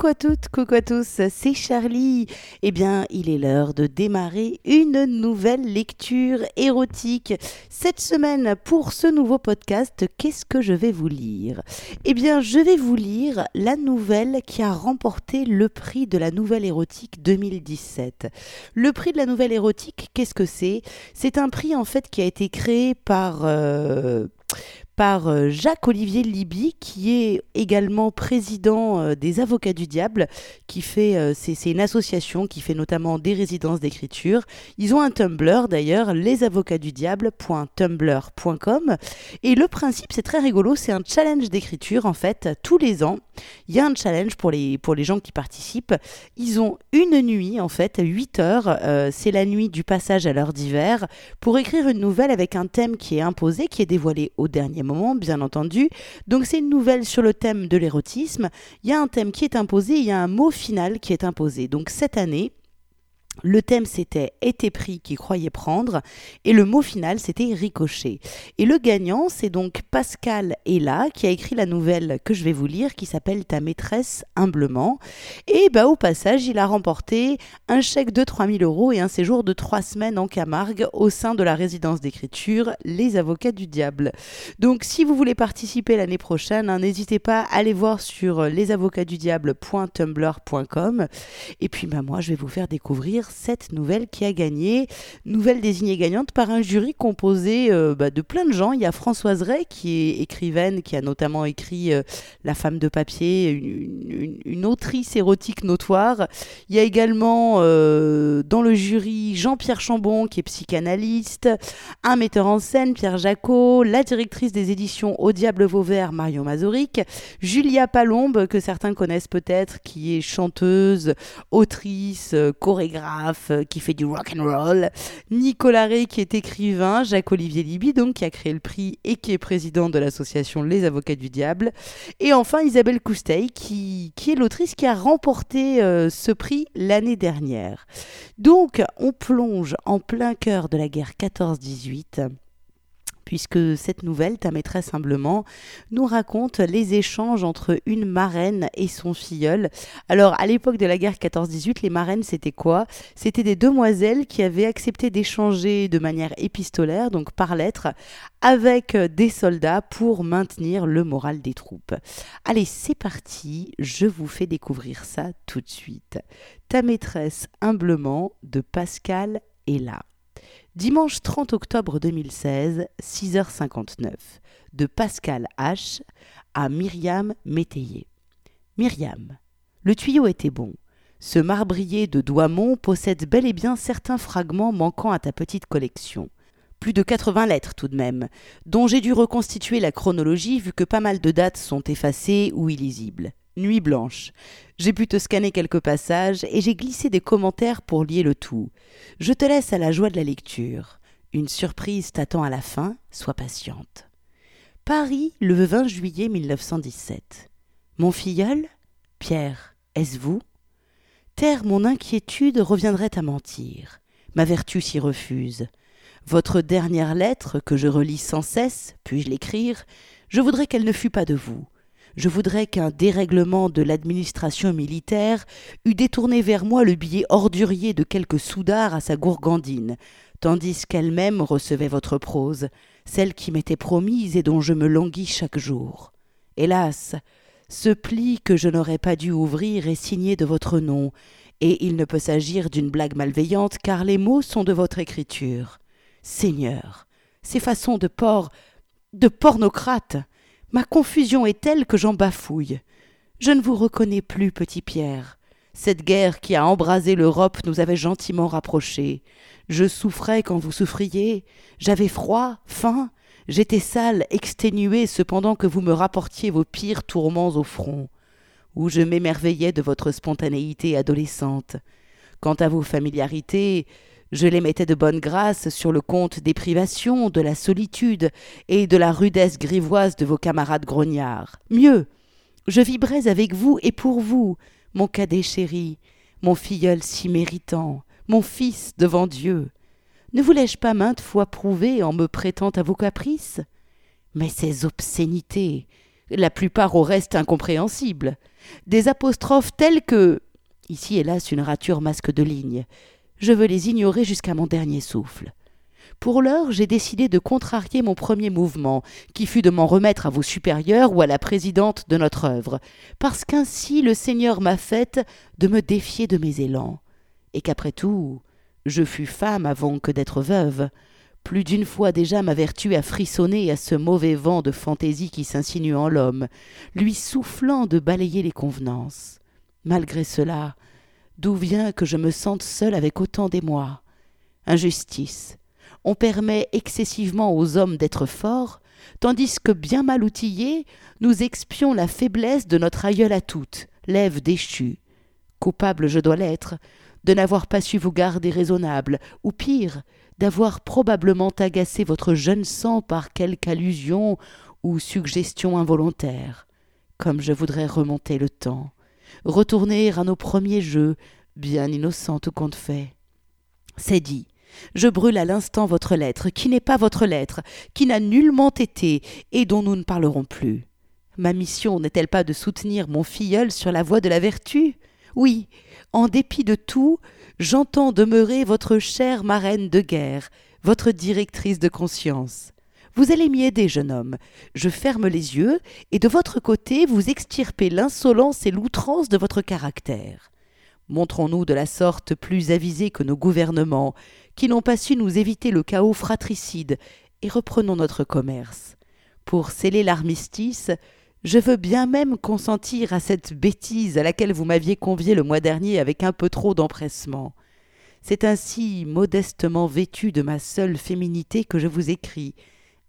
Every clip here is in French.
Coucou à toutes, coucou à tous, c'est Charlie. Eh bien, il est l'heure de démarrer une nouvelle lecture érotique. Cette semaine, pour ce nouveau podcast, qu'est-ce que je vais vous lire? Eh bien, je vais vous lire la nouvelle qui a remporté le prix de la nouvelle érotique 2017. Le prix de la nouvelle érotique, qu'est-ce que c'est? C'est un prix en fait qui a été créé par... Euh, par euh, Jacques-Olivier Libye, qui est également président euh, des Avocats du Diable, qui fait, euh, c'est, une association qui fait notamment des résidences d'écriture. Ils ont un Tumblr d'ailleurs, lesavocatsudiable.tumblr.com. Et le principe, c'est très rigolo, c'est un challenge d'écriture en fait, tous les ans. Il y a un challenge pour les, pour les gens qui participent. Ils ont une nuit en fait, 8 heures, c'est la nuit du passage à l'heure d'hiver, pour écrire une nouvelle avec un thème qui est imposé, qui est dévoilé au dernier moment bien entendu. Donc c'est une nouvelle sur le thème de l'érotisme. Il y a un thème qui est imposé, il y a un mot final qui est imposé. Donc cette année, le thème c'était été pris qui croyait prendre et le mot final c'était ricochet. Et le gagnant c'est donc Pascal Ella qui a écrit la nouvelle que je vais vous lire qui s'appelle Ta maîtresse humblement. Et bah au passage il a remporté un chèque de 3000 euros et un séjour de 3 semaines en Camargue au sein de la résidence d'écriture Les Avocats du Diable. Donc si vous voulez participer l'année prochaine, hein, n'hésitez pas à aller voir sur lesavocatdudiable.tumblr.com et puis bah moi je vais vous faire découvrir cette nouvelle qui a gagné. Nouvelle désignée gagnante par un jury composé euh, bah, de plein de gens. Il y a Françoise Ray qui est écrivaine, qui a notamment écrit euh, La femme de papier, une, autrice érotique notoire. Il y a également euh, dans le jury Jean-Pierre Chambon qui est psychanalyste, un metteur en scène Pierre Jacot, la directrice des éditions Au Diable Vauvert Marion Mazoric, Julia Palombe que certains connaissent peut-être qui est chanteuse, autrice, chorégraphe euh, qui fait du rock and roll, Nicolas Rey qui est écrivain, Jacques-Olivier Libby donc qui a créé le prix et qui est président de l'association Les Avocats du Diable, et enfin Isabelle Cousteil qui, qui est l'autrice qui a remporté euh, ce prix l'année dernière. Donc on plonge en plein cœur de la guerre 14-18 puisque cette nouvelle, Ta maîtresse humblement, nous raconte les échanges entre une marraine et son filleul. Alors, à l'époque de la guerre 14-18, les marraines, c'était quoi? C'était des demoiselles qui avaient accepté d'échanger de manière épistolaire, donc par lettre, avec des soldats pour maintenir le moral des troupes. Allez, c'est parti, je vous fais découvrir ça tout de suite. Ta maîtresse humblement de Pascal est là. Dimanche 30 octobre 2016, 6h59, de Pascal H. à Myriam Métayer. Myriam, le tuyau était bon. Ce marbrier de Douamont possède bel et bien certains fragments manquant à ta petite collection. Plus de 80 lettres tout de même, dont j'ai dû reconstituer la chronologie vu que pas mal de dates sont effacées ou illisibles. Nuit blanche. J'ai pu te scanner quelques passages et j'ai glissé des commentaires pour lier le tout. Je te laisse à la joie de la lecture. Une surprise t'attend à la fin, sois patiente. Paris, le 20 juillet 1917. Mon filleul Pierre, est-ce vous? Taire mon inquiétude reviendrait à mentir. Ma vertu s'y refuse. Votre dernière lettre, que je relis sans cesse, puis-je l'écrire? Je voudrais qu'elle ne fût pas de vous. Je voudrais qu'un dérèglement de l'administration militaire eût détourné vers moi le billet ordurier de quelque soudard à sa gourgandine, tandis qu'elle-même recevait votre prose, celle qui m'était promise et dont je me languis chaque jour. Hélas, ce pli que je n'aurais pas dû ouvrir est signé de votre nom, et il ne peut s'agir d'une blague malveillante car les mots sont de votre écriture. Seigneur, ces façons de porc. de pornocrate Ma confusion est telle que j'en bafouille. Je ne vous reconnais plus, petit Pierre. Cette guerre qui a embrasé l'Europe nous avait gentiment rapprochés. Je souffrais quand vous souffriez. J'avais froid, faim. J'étais sale, exténué, cependant que vous me rapportiez vos pires tourments au front. Où je m'émerveillais de votre spontanéité adolescente. Quant à vos familiarités, je les mettais de bonne grâce sur le compte des privations, de la solitude et de la rudesse grivoise de vos camarades grognards. Mieux, je vibrais avec vous et pour vous, mon cadet chéri, mon filleul si méritant, mon fils devant Dieu. Ne vous l'ai-je pas maintes fois prouvé en me prêtant à vos caprices? Mais ces obscénités, la plupart au reste incompréhensibles, des apostrophes telles que ici hélas une rature masque de lignes. Je veux les ignorer jusqu'à mon dernier souffle. Pour l'heure, j'ai décidé de contrarier mon premier mouvement, qui fut de m'en remettre à vos supérieurs ou à la présidente de notre œuvre, parce qu'ainsi le Seigneur m'a faite de me défier de mes élans, et qu'après tout, je fus femme avant que d'être veuve. Plus d'une fois déjà ma vertu a frissonné à ce mauvais vent de fantaisie qui s'insinue en l'homme, lui soufflant de balayer les convenances. Malgré cela, d'où vient que je me sente seule avec autant d'émoi? Injustice. On permet excessivement aux hommes d'être forts, tandis que bien mal outillés, nous expions la faiblesse de notre aïeul à toutes, l'Ève déchue. Coupable je dois l'être, de n'avoir pas su vous garder raisonnable, ou pire, d'avoir probablement agacé votre jeune sang par quelque allusion ou suggestion involontaire. Comme je voudrais remonter le temps, retourner à nos premiers jeux, bien innocents tout compte fait. C'est dit. Je brûle à l'instant votre lettre, qui n'est pas votre lettre, qui n'a nullement été, et dont nous ne parlerons plus. Ma mission n'est-elle pas de soutenir mon filleul sur la voie de la vertu? Oui, en dépit de tout, j'entends demeurer votre chère marraine de guerre, votre directrice de conscience. Vous allez m'y aider, jeune homme. Je ferme les yeux, et de votre côté vous extirpez l'insolence et l'outrance de votre caractère. Montrons-nous de la sorte plus avisés que nos gouvernements, qui n'ont pas su nous éviter le chaos fratricide, et reprenons notre commerce. Pour sceller l'armistice, je veux bien même consentir à cette bêtise à laquelle vous m'aviez convié le mois dernier avec un peu trop d'empressement. C'est ainsi modestement vêtu de ma seule féminité que je vous écris,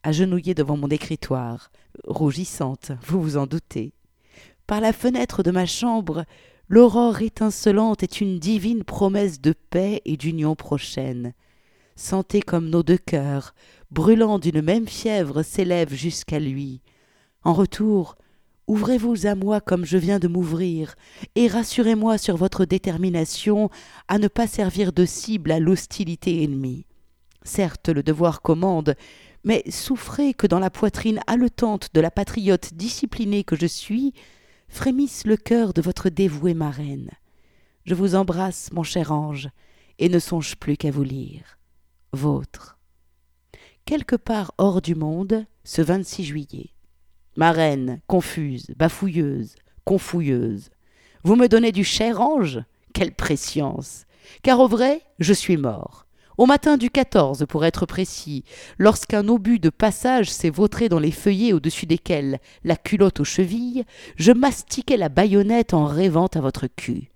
agenouillée devant mon écritoire, rougissante, vous vous en doutez. Par la fenêtre de ma chambre, l'aurore étincelante est une divine promesse de paix et d'union prochaine. Sentez comme nos deux cœurs, brûlant d'une même fièvre, s'élèvent jusqu'à lui. En retour, ouvrez-vous à moi comme je viens de m'ouvrir, et rassurez-moi sur votre détermination à ne pas servir de cible à l'hostilité ennemie. Certes, le devoir commande, mais souffrez que dans la poitrine haletante de la patriote disciplinée que je suis, frémisse le cœur de votre dévouée marraine. Je vous embrasse, mon cher ange, et ne songe plus qu'à vous lire. Vôtre. Quelque part hors du monde, ce 26 juillet. Ma reine, confuse, bafouilleuse, confouilleuse. Vous me donnez du cher ange? Quelle préscience Car au vrai, je suis mort. Au matin du 14, pour être précis, lorsqu'un obus de passage s'est vautré dans les feuillets au-dessus desquels, la culotte aux chevilles, je mastiquais la baïonnette en rêvant à votre cul.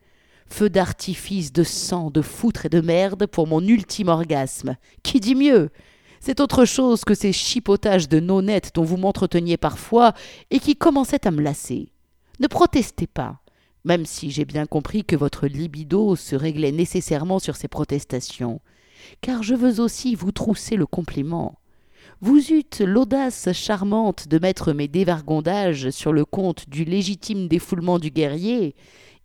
Feu d'artifice de sang, de foutre et de merde pour mon ultime orgasme. Qui dit mieux? C'est autre chose que ces chipotages de nonnettes dont vous m'entreteniez parfois et qui commençaient à me lasser. Ne protestez pas, même si j'ai bien compris que votre libido se réglait nécessairement sur ces protestations, car je veux aussi vous trousser le compliment. Vous eûtes l'audace charmante de mettre mes dévergondages sur le compte du légitime défoulement du guerrier,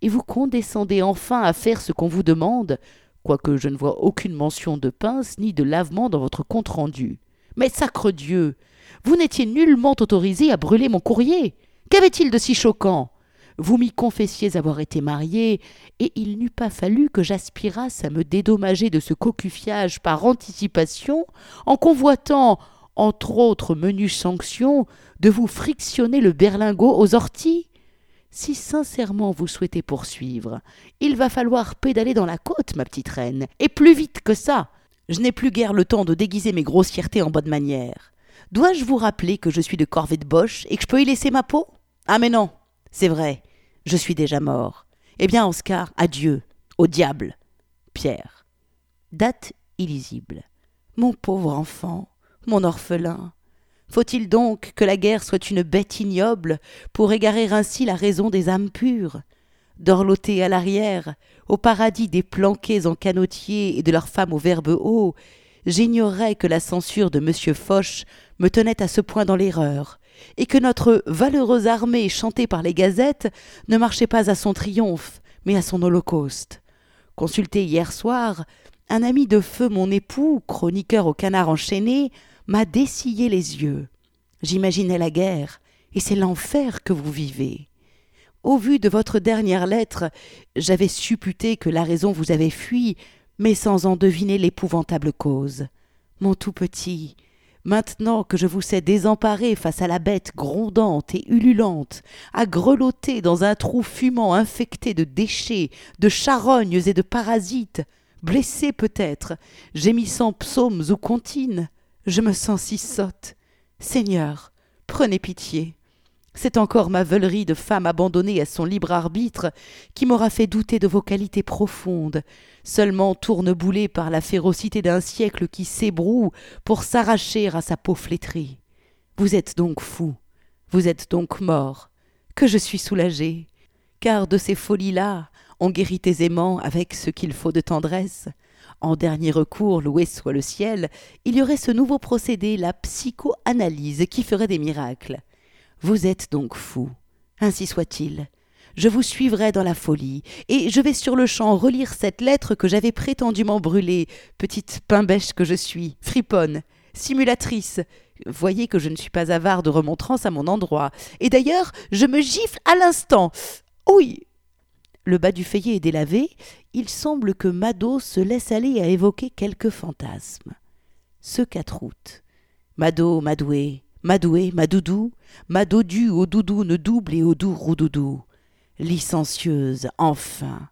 et vous condescendez enfin à faire ce qu'on vous demande, quoique je ne vois aucune mention de pince ni de lavement dans votre compte-rendu. Mais sacre Dieu Vous n'étiez nullement autorisé à brûler mon courrier Qu'avait-il de si choquant? Vous m'y confessiez avoir été marié, et il n'eût pas fallu que j'aspirasse à me dédommager de ce cocufiage par anticipation en convoitant, entre autres menues sanctions, de vous frictionner le berlingot aux orties? Si sincèrement vous souhaitez poursuivre, il va falloir pédaler dans la côte, ma petite reine, et plus vite que ça. Je n'ai plus guère le temps de déguiser mes grossièretés en bonne manière. Dois-je vous rappeler que je suis de corvée de Bosch et que je peux y laisser ma peau? Ah mais non, c'est vrai, je suis déjà mort. Eh bien, Oscar, adieu, au diable. Pierre. Date illisible. Mon pauvre enfant, mon orphelin, faut-il donc que la guerre soit une bête ignoble pour égarer ainsi la raison des âmes pures? Dorloter à l'arrière, au paradis des planqués en canotier et de leurs femmes au verbe haut, j'ignorais que la censure de M. Foch me tenait à ce point dans l'erreur, et que notre valeureuse armée chantée par les gazettes ne marchait pas à son triomphe, mais à son holocauste. Consulté hier soir, un ami de feu mon époux, chroniqueur au canard enchaîné, m'a dessillé les yeux. J'imaginais la guerre, et c'est l'enfer que vous vivez. Au vu de votre dernière lettre, j'avais supputé que la raison vous avait fui, mais sans en deviner l'épouvantable cause. Mon tout petit, maintenant que je vous sais désemparé face à la bête grondante et ululante, à grelotter dans un trou fumant infecté de déchets, de charognes et de parasites, blessé peut-être, gémissant psaumes ou comptines, je me sens si sotte. Seigneur, prenez pitié. C'est encore ma veulerie de femme abandonnée à son libre arbitre qui m'aura fait douter de vos qualités profondes, seulement tourneboulée par la férocité d'un siècle qui s'ébroue pour s'arracher à sa peau flétrie. Vous êtes donc fou, vous êtes donc mort, que je suis soulagée, car de ces folies-là, on guérit aisément avec ce qu'il faut de tendresse. En dernier recours, loué soit le ciel, il y aurait ce nouveau procédé, la psychoanalyse, qui ferait des miracles. Vous êtes donc fou. Ainsi soit-il. Je vous suivrai dans la folie, et je vais sur le champ relire cette lettre que j'avais prétendument brûlée, petite pimbèche que je suis, friponne, simulatrice. Voyez que je ne suis pas avare de remontrances à mon endroit. Et d'ailleurs, je me gifle à l'instant. Oui. Le bas du feuillet est délavé, il semble que Mado se laisse aller à évoquer quelques fantasmes. Ce 4 août. Mado, Madoué, Madoué, Madoudou, Madodu au ne double et au doux. Licencieuse, enfin.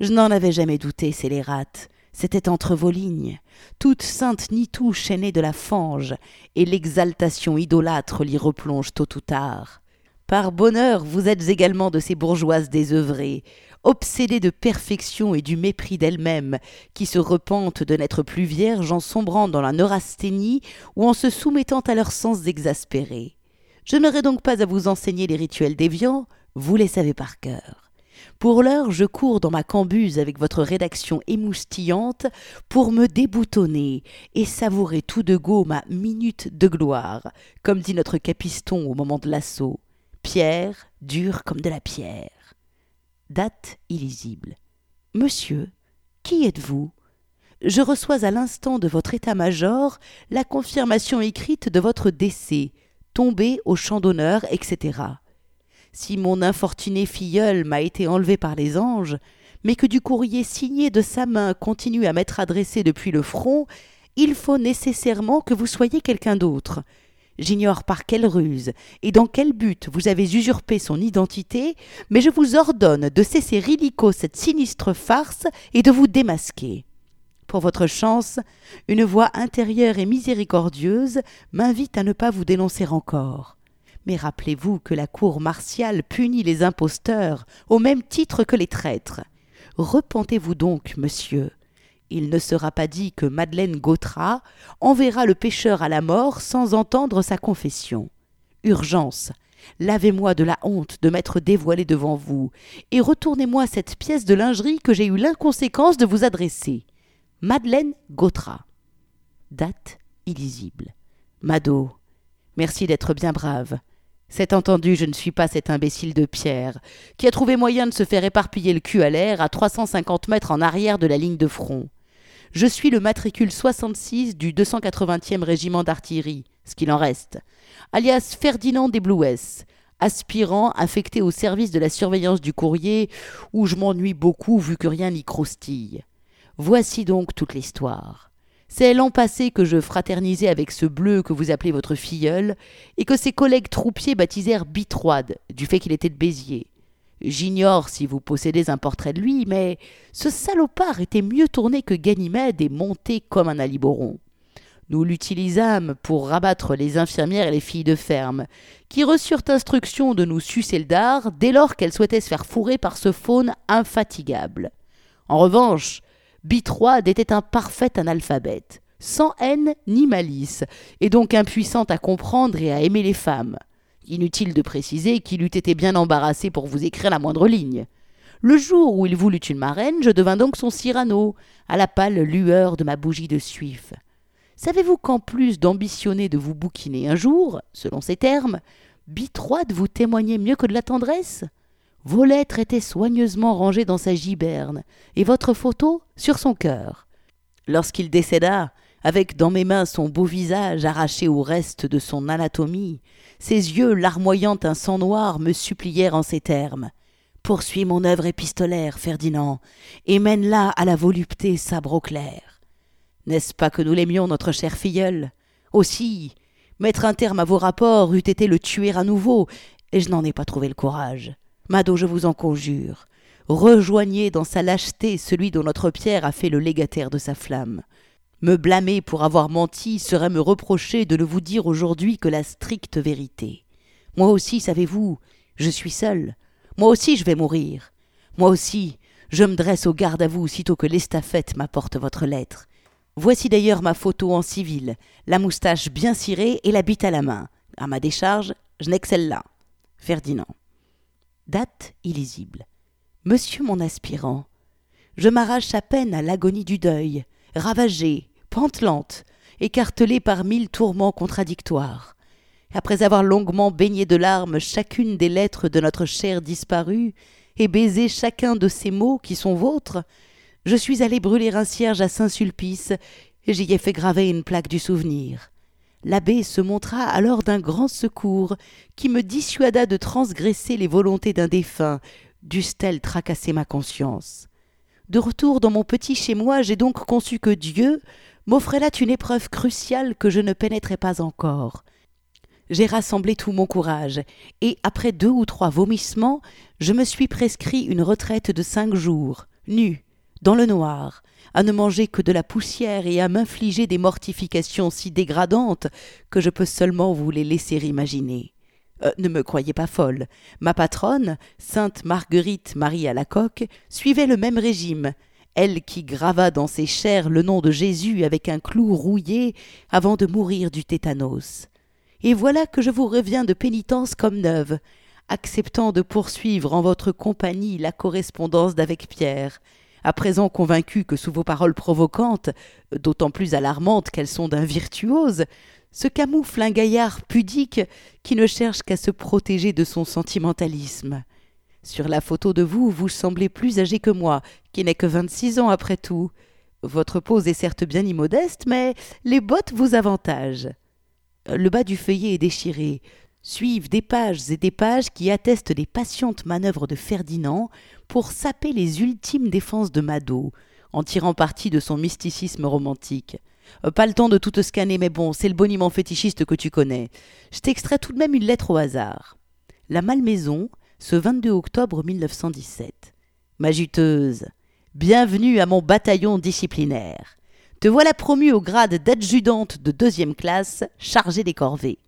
Je n'en avais jamais douté, scélérate. C'était entre vos lignes. Toute sainte Nitou chaînée de la fange, et l'exaltation idolâtre l'y replonge tôt ou tard. Par bonheur, vous êtes également de ces bourgeoises désœuvrées, obsédées de perfection et du mépris d'elles-mêmes, qui se repentent de n'être plus vierges en sombrant dans la neurasthénie ou en se soumettant à leurs sens exaspérés. Je n'aurai donc pas à vous enseigner les rituels déviants, vous les savez par cœur. Pour l'heure, je cours dans ma cambuse avec votre rédaction émoustillante pour me déboutonner et savourer tout de go ma minute de gloire, comme dit notre capiston au moment de l'assaut pierre dure comme de la pierre. Date illisible. Monsieur, qui êtes-vous? Je reçois à l'instant de votre état-major la confirmation écrite de votre décès, tombé au champ d'honneur, etc. Si mon infortuné filleul m'a été enlevé par les anges, mais que du courrier signé de sa main continue à m'être adressé depuis le front, il faut nécessairement que vous soyez quelqu'un d'autre, J'ignore par quelle ruse et dans quel but vous avez usurpé son identité, mais je vous ordonne de cesser illico cette sinistre farce et de vous démasquer. Pour votre chance, une voix intérieure et miséricordieuse m'invite à ne pas vous dénoncer encore. Mais rappelez-vous que la cour martiale punit les imposteurs au même titre que les traîtres. Repentez-vous donc, monsieur, il ne sera pas dit que Madeleine Gautrat enverra le pécheur à la mort sans entendre sa confession. Urgence. Lavez-moi de la honte de m'être dévoilé devant vous, et retournez-moi cette pièce de lingerie que j'ai eu l'inconséquence de vous adresser. Madeleine Gautrat. Date illisible. Mado. Merci d'être bien brave. C'est entendu, je ne suis pas cet imbécile de Pierre, qui a trouvé moyen de se faire éparpiller le cul à l'air à 350 mètres en arrière de la ligne de front. Je suis le matricule 66 du 280e régiment d'artillerie, ce qu'il en reste, alias Ferdinand Desblouès, aspirant affecté au service de la surveillance du courrier, où je m'ennuie beaucoup vu que rien n'y croustille. Voici donc toute l'histoire. C'est l'an passé que je fraternisais avec ce bleu que vous appelez votre filleul, et que ses collègues troupiers baptisèrent Bitroide, du fait qu'il était de Béziers. J'ignore si vous possédez un portrait de lui, mais ce salopard était mieux tourné que Ganymède et monté comme un aliboron. Nous l'utilisâmes pour rabattre les infirmières et les filles de ferme, qui reçurent instruction de nous sucer le dard dès lors qu'elles souhaitaient se faire fourrer par ce faune infatigable. En revanche, Bitroide était un parfait analphabète, sans haine ni malice, et donc impuissante à comprendre et à aimer les femmes. Inutile de préciser qu'il eût été bien embarrassé pour vous écrire la moindre ligne. Le jour où il voulut une marraine, je devins donc son Cyrano, à la pâle lueur de ma bougie de suif. Savez-vous qu'en plus d'ambitionner de vous bouquiner un jour, selon ces termes, Bitroide vous témoignait mieux que de la tendresse? Vos lettres étaient soigneusement rangées dans sa giberne, et votre photo sur son cœur. Lorsqu'il décéda, avec dans mes mains son beau visage arraché au reste de son anatomie, ses yeux larmoyant un sang noir me supplièrent en ces termes. Poursuis mon œuvre épistolaire, Ferdinand, et mène-la à la volupté sabre clair. N'est-ce pas que nous l'aimions, notre cher filleul Aussi, mettre un terme à vos rapports eût été le tuer à nouveau, et je n'en ai pas trouvé le courage. Mado, je vous en conjure, rejoignez dans sa lâcheté celui dont notre Pierre a fait le légataire de sa flamme. Me blâmer pour avoir menti serait me reprocher de ne vous dire aujourd'hui que la stricte vérité. Moi aussi, savez-vous, je suis seul. Moi aussi, je vais mourir. Moi aussi, je me dresse au garde à vous sitôt que l'estafette m'apporte votre lettre. Voici d'ailleurs ma photo en civil, la moustache bien cirée et la bite à la main. À ma décharge, je n'ai que celle-là. Ferdinand. Date illisible. Monsieur mon aspirant, je m'arrache à peine à l'agonie du deuil, ravagé, pantelante, écartelée par mille tourments contradictoires. Après avoir longuement baigné de larmes chacune des lettres de notre chère disparue, et baisé chacun de ces mots qui sont vôtres, je suis allé brûler un cierge à Saint-Sulpice, et j'y ai fait graver une plaque du souvenir. L'abbé se montra alors d'un grand secours, qui me dissuada de transgresser les volontés d'un défunt, dussent-elles tracasser ma conscience. De retour dans mon petit chez moi, j'ai donc conçu que Dieu, m'offrait là une épreuve cruciale que je ne pénétrais pas encore. J'ai rassemblé tout mon courage, et après deux ou trois vomissements, je me suis prescrit une retraite de cinq jours, nu, dans le noir, à ne manger que de la poussière et à m'infliger des mortifications si dégradantes que je peux seulement vous les laisser imaginer. Euh, ne me croyez pas folle. Ma patronne, sainte Marguerite Marie à la coque, suivait le même régime, elle qui grava dans ses chairs le nom de Jésus avec un clou rouillé avant de mourir du tétanos. Et voilà que je vous reviens de pénitence comme neuve, acceptant de poursuivre en votre compagnie la correspondance d'avec Pierre, à présent convaincu que sous vos paroles provocantes, d'autant plus alarmantes qu'elles sont d'un virtuose, se camoufle un gaillard pudique qui ne cherche qu'à se protéger de son sentimentalisme. Sur la photo de vous, vous semblez plus âgé que moi, qui n'ai que vingt-six ans après tout. Votre pose est certes bien immodeste, mais les bottes vous avantagent. Le bas du feuillet est déchiré. Suivent des pages et des pages qui attestent des patientes manœuvres de Ferdinand pour saper les ultimes défenses de Mado, en tirant parti de son mysticisme romantique. Pas le temps de tout scanner, mais bon, c'est le boniment fétichiste que tu connais. Je t'extrais tout de même une lettre au hasard. La Malmaison, ce 22 octobre 1917. Ma juteuse, bienvenue à mon bataillon disciplinaire. Te voilà promue au grade d'adjudante de deuxième classe, chargée des corvées.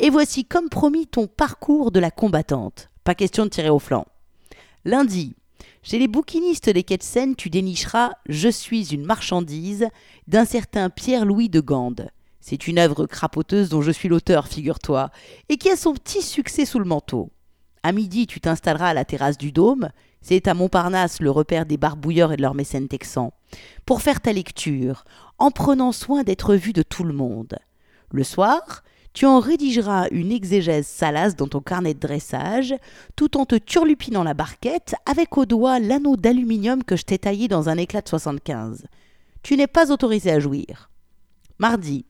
Et voici comme promis ton parcours de la combattante. Pas question de tirer au flanc. Lundi, chez les bouquinistes des quais tu dénicheras Je suis une marchandise d'un certain Pierre-Louis de Gande. C'est une œuvre crapoteuse dont je suis l'auteur, figure-toi, et qui a son petit succès sous le manteau. À midi, tu t'installeras à la terrasse du Dôme. C'est à Montparnasse le repère des barbouilleurs et de leurs mécènes texans. Pour faire ta lecture, en prenant soin d'être vu de tout le monde. Le soir, tu en rédigeras une exégèse salace dans ton carnet de dressage, tout en te turlupinant la barquette avec au doigt l'anneau d'aluminium que je t'ai taillé dans un éclat de 75. Tu n'es pas autorisé à jouir. Mardi,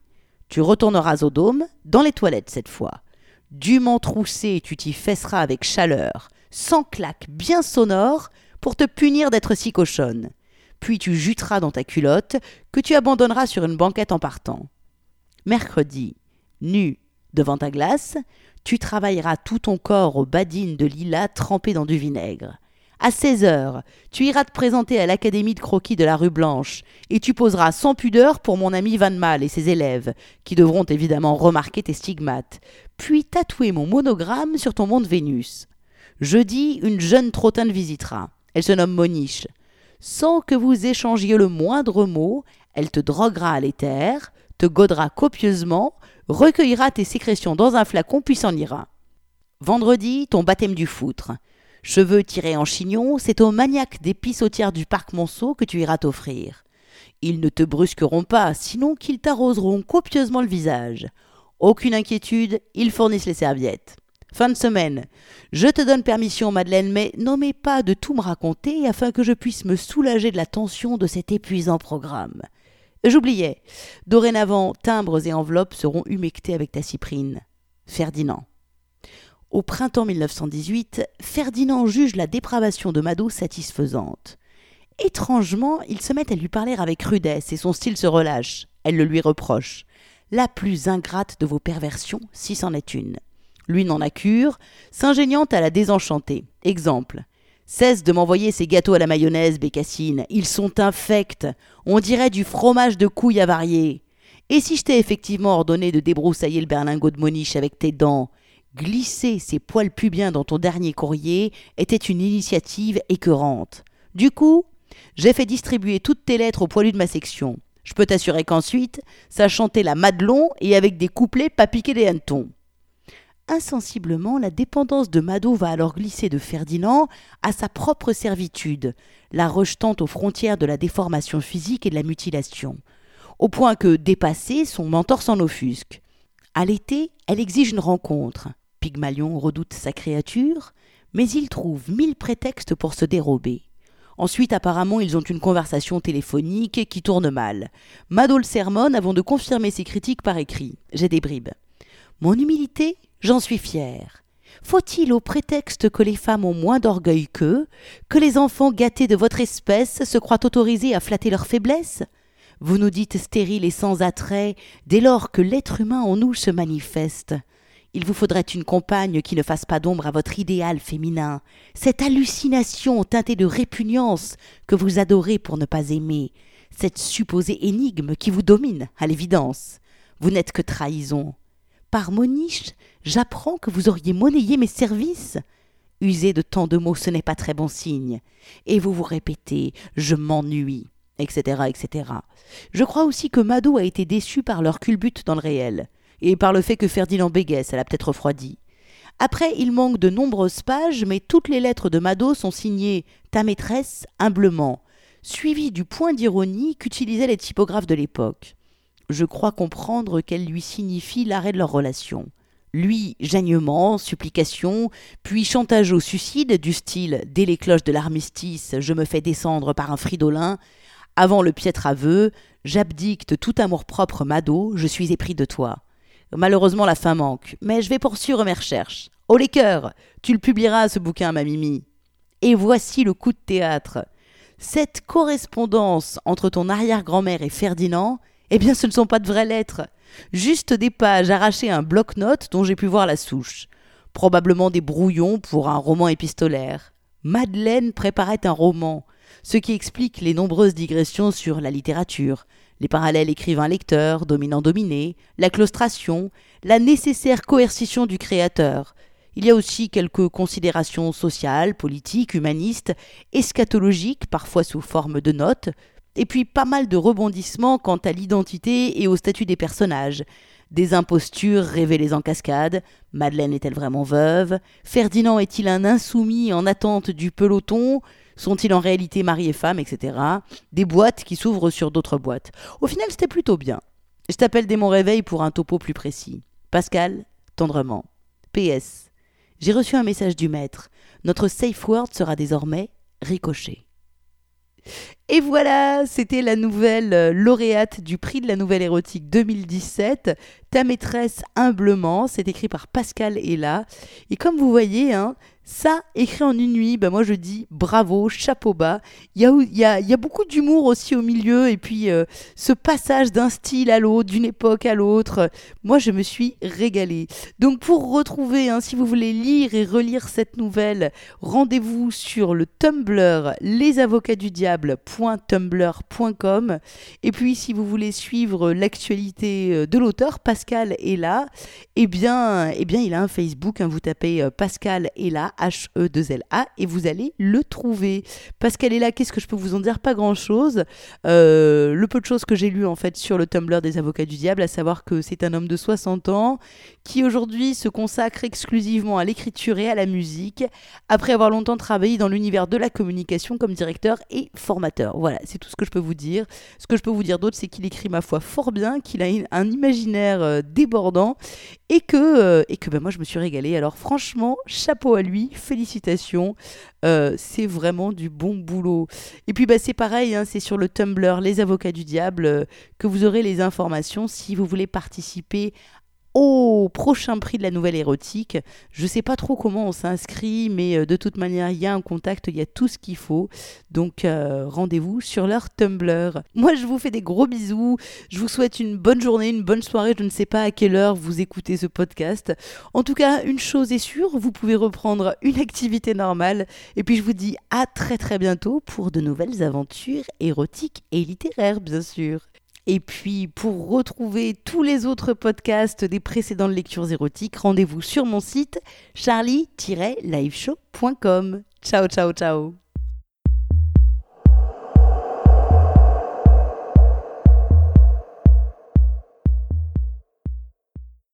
tu retourneras au dôme, dans les toilettes cette fois. Dûment troussé, tu t'y fesseras avec chaleur, sans claque, bien sonore, pour te punir d'être si cochonne. Puis tu juteras dans ta culotte, que tu abandonneras sur une banquette en partant. Mercredi, nu, devant ta glace, tu travailleras tout ton corps aux badines de lilas trempées dans du vinaigre. À 16 heures, tu iras te présenter à l'Académie de croquis de la rue Blanche et tu poseras sans pudeur pour mon ami Van Mal et ses élèves, qui devront évidemment remarquer tes stigmates, puis tatouer mon monogramme sur ton monde Vénus. Jeudi, une jeune trottin te visitera. Elle se nomme Moniche. Sans que vous échangiez le moindre mot, elle te droguera à l'éther, te godera copieusement, recueillera tes sécrétions dans un flacon puis s'en ira. Vendredi, ton baptême du foutre. Cheveux tirés en chignon, c'est au maniaque des pissotières du parc Monceau que tu iras t'offrir. Ils ne te brusqueront pas, sinon qu'ils t'arroseront copieusement le visage. Aucune inquiétude, ils fournissent les serviettes. Fin de semaine. Je te donne permission, Madeleine, mais n'omets pas de tout me raconter afin que je puisse me soulager de la tension de cet épuisant programme. J'oubliais. Dorénavant, timbres et enveloppes seront humectés avec ta cyprine. Ferdinand. Au printemps 1918, Ferdinand juge la dépravation de Mado satisfaisante. Étrangement, il se met à lui parler avec rudesse et son style se relâche. Elle le lui reproche. La plus ingrate de vos perversions, si c'en est une. Lui n'en a cure, s'ingéniant à la désenchanter. Exemple. Cesse de m'envoyer ces gâteaux à la mayonnaise, Bécassine. Ils sont infects. On dirait du fromage de couille avarié. Et si je t'ai effectivement ordonné de débroussailler le berlingot de Moniche avec tes dents? Glisser ces poils pubiens dans ton dernier courrier était une initiative écœurante. Du coup, j'ai fait distribuer toutes tes lettres au poilu de ma section. Je peux t'assurer qu'ensuite, ça chantait la Madelon et avec des couplets pas piqués des hannetons. Insensiblement, la dépendance de Mado va alors glisser de Ferdinand à sa propre servitude, la rejetant aux frontières de la déformation physique et de la mutilation, au point que, dépassé, son mentor s'en offusque. À l'été, elle exige une rencontre. Pygmalion redoute sa créature, mais il trouve mille prétextes pour se dérober. Ensuite, apparemment, ils ont une conversation téléphonique qui tourne mal. Mado le sermonne avant de confirmer ses critiques par écrit. J'ai des bribes. Mon humilité, j'en suis fier. Faut-il, au prétexte que les femmes ont moins d'orgueil qu'eux, que les enfants gâtés de votre espèce se croient autorisés à flatter leur faiblesse? Vous nous dites stériles et sans attrait, dès lors que l'être humain en nous se manifeste. Il vous faudrait une compagne qui ne fasse pas d'ombre à votre idéal féminin, cette hallucination teintée de répugnance que vous adorez pour ne pas aimer, cette supposée énigme qui vous domine, à l'évidence. Vous n'êtes que trahison. Par Moniche, j'apprends que vous auriez monnayé mes services. User de tant de mots, ce n'est pas très bon signe. Et vous vous répétez, je m'ennuie, etc., etc. Je crois aussi que Mado a été déçu par leur culbute dans le réel et par le fait que Ferdinand bégait, ça l'a peut-être refroidi. Après, il manque de nombreuses pages, mais toutes les lettres de Mado sont signées Ta maîtresse, humblement, suivies du point d'ironie qu'utilisaient les typographes de l'époque. Je crois comprendre qu'elle lui signifie l'arrêt de leur relation. Lui, gênement, supplication, puis chantage au suicide du style Dès les cloches de l'armistice, je me fais descendre par un fridolin. Avant le piètre aveu, j'abdicte tout amour-propre Mado, je suis épris de toi. Malheureusement, la fin manque, mais je vais poursuivre mes recherches. Oh les cœurs Tu le publieras, ce bouquin, ma Mimi. Et voici le coup de théâtre. Cette correspondance entre ton arrière-grand-mère et Ferdinand, eh bien, ce ne sont pas de vraies lettres. Juste des pages arrachées à un bloc-notes dont j'ai pu voir la souche. Probablement des brouillons pour un roman épistolaire. Madeleine préparait un roman, ce qui explique les nombreuses digressions sur la littérature, les parallèles écrivain-lecteur, dominant-dominé, la claustration, la nécessaire coercition du créateur. Il y a aussi quelques considérations sociales, politiques, humanistes, eschatologiques, parfois sous forme de notes, et puis pas mal de rebondissements quant à l'identité et au statut des personnages. Des impostures révélées en cascade. Madeleine est-elle vraiment veuve? Ferdinand est-il un insoumis en attente du peloton? Sont-ils en réalité mari et femme, etc. Des boîtes qui s'ouvrent sur d'autres boîtes. Au final, c'était plutôt bien. Je t'appelle dès mon réveil pour un topo plus précis. Pascal, tendrement. PS. J'ai reçu un message du maître. Notre safe word sera désormais ricochet. Et voilà, c'était la nouvelle euh, lauréate du prix de la nouvelle érotique 2017, Ta maîtresse humblement, c'est écrit par Pascal Ella. Et comme vous voyez, hein, ça, écrit en une nuit, ben moi je dis bravo, chapeau bas. Il y a, beaucoup d'humour aussi au milieu, et puis euh, ce passage d'un style à l'autre, d'une époque à l'autre, moi je me suis régalée. Donc pour retrouver, hein, si vous voulez lire et relire cette nouvelle, rendez-vous sur le Tumblr lesavocatdudiable.tumblr.com. Et puis si vous voulez suivre l'actualité euh, de l'auteur, Pascal est là, eh bien, eh bien il a un Facebook, hein, vous tapez euh, Pascal est là H-E-2-L-A, et vous allez le trouver. Parce qu'elle est là, qu'est-ce que je peux vous en dire? Pas grand-chose. Euh, le peu de choses que j'ai lu en fait sur le Tumblr des avocats du diable, à savoir que c'est un homme de 60 ans qui aujourd'hui se consacre exclusivement à l'écriture et à la musique, après avoir longtemps travaillé dans l'univers de la communication comme directeur et formateur. Voilà, c'est tout ce que je peux vous dire. Ce que je peux vous dire d'autre, c'est qu'il écrit ma foi fort bien, qu'il a un imaginaire euh, débordant et que, euh, et que ben, moi je me suis régalée. Alors franchement, chapeau à lui félicitations. Euh, c'est vraiment du bon boulot. Et puis bah, c'est pareil, hein, c'est sur le Tumblr Les Avocats du Diable euh, que vous aurez les informations si vous voulez participer au prochain prix de la nouvelle érotique. Je sais pas trop comment on s'inscrit, mais euh, de toute manière, il y a un contact, il y a tout ce qu'il faut. Donc euh, rendez-vous sur leur Tumblr. Moi, je vous fais des gros bisous. Je vous souhaite une bonne journée, une bonne soirée. Je ne sais pas à quelle heure vous écoutez ce podcast. En tout cas, une chose est sûre, vous pouvez reprendre une activité normale. Et puis, je vous dis à très très bientôt pour de nouvelles aventures érotiques et littéraires, bien sûr. Et puis, pour retrouver tous les autres podcasts des précédentes lectures érotiques, rendez-vous sur mon site charlie-liveshow.com. Ciao, ciao, ciao